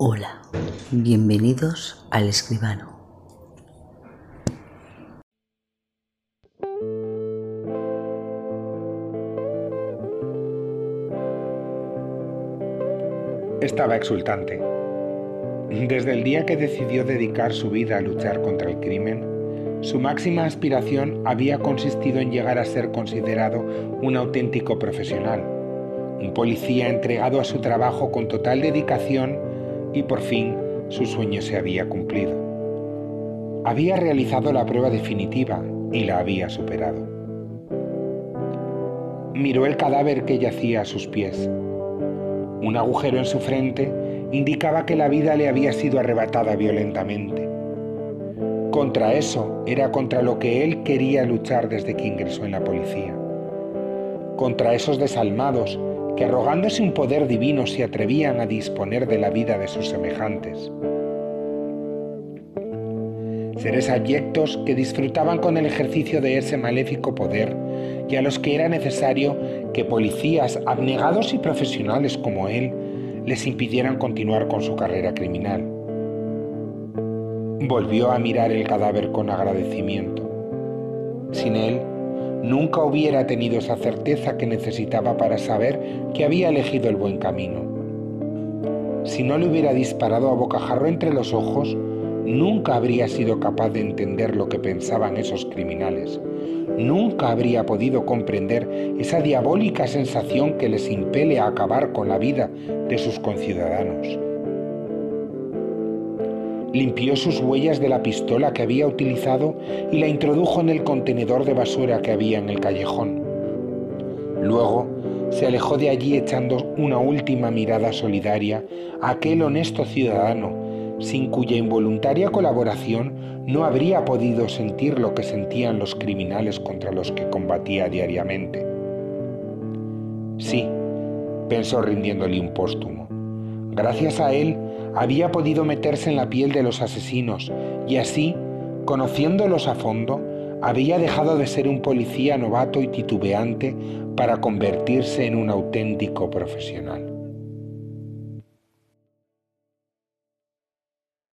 Hola, bienvenidos al escribano. Estaba exultante. Desde el día que decidió dedicar su vida a luchar contra el crimen, su máxima aspiración había consistido en llegar a ser considerado un auténtico profesional, un policía entregado a su trabajo con total dedicación y por fin su sueño se había cumplido. Había realizado la prueba definitiva y la había superado. Miró el cadáver que yacía a sus pies. Un agujero en su frente indicaba que la vida le había sido arrebatada violentamente. Contra eso era contra lo que él quería luchar desde que ingresó en la policía. Contra esos desalmados que arrogándose un poder divino se atrevían a disponer de la vida de sus semejantes. Seres abyectos que disfrutaban con el ejercicio de ese maléfico poder y a los que era necesario que policías abnegados y profesionales como él les impidieran continuar con su carrera criminal. Volvió a mirar el cadáver con agradecimiento. Sin él, nunca hubiera tenido esa certeza que necesitaba para saber que había elegido el buen camino. Si no le hubiera disparado a bocajarro entre los ojos, nunca habría sido capaz de entender lo que pensaban esos criminales. Nunca habría podido comprender esa diabólica sensación que les impele a acabar con la vida de sus conciudadanos limpió sus huellas de la pistola que había utilizado y la introdujo en el contenedor de basura que había en el callejón. Luego se alejó de allí echando una última mirada solidaria a aquel honesto ciudadano, sin cuya involuntaria colaboración no habría podido sentir lo que sentían los criminales contra los que combatía diariamente. Sí, pensó rindiéndole un póstumo. Gracias a él, había podido meterse en la piel de los asesinos y así, conociéndolos a fondo, había dejado de ser un policía novato y titubeante para convertirse en un auténtico profesional.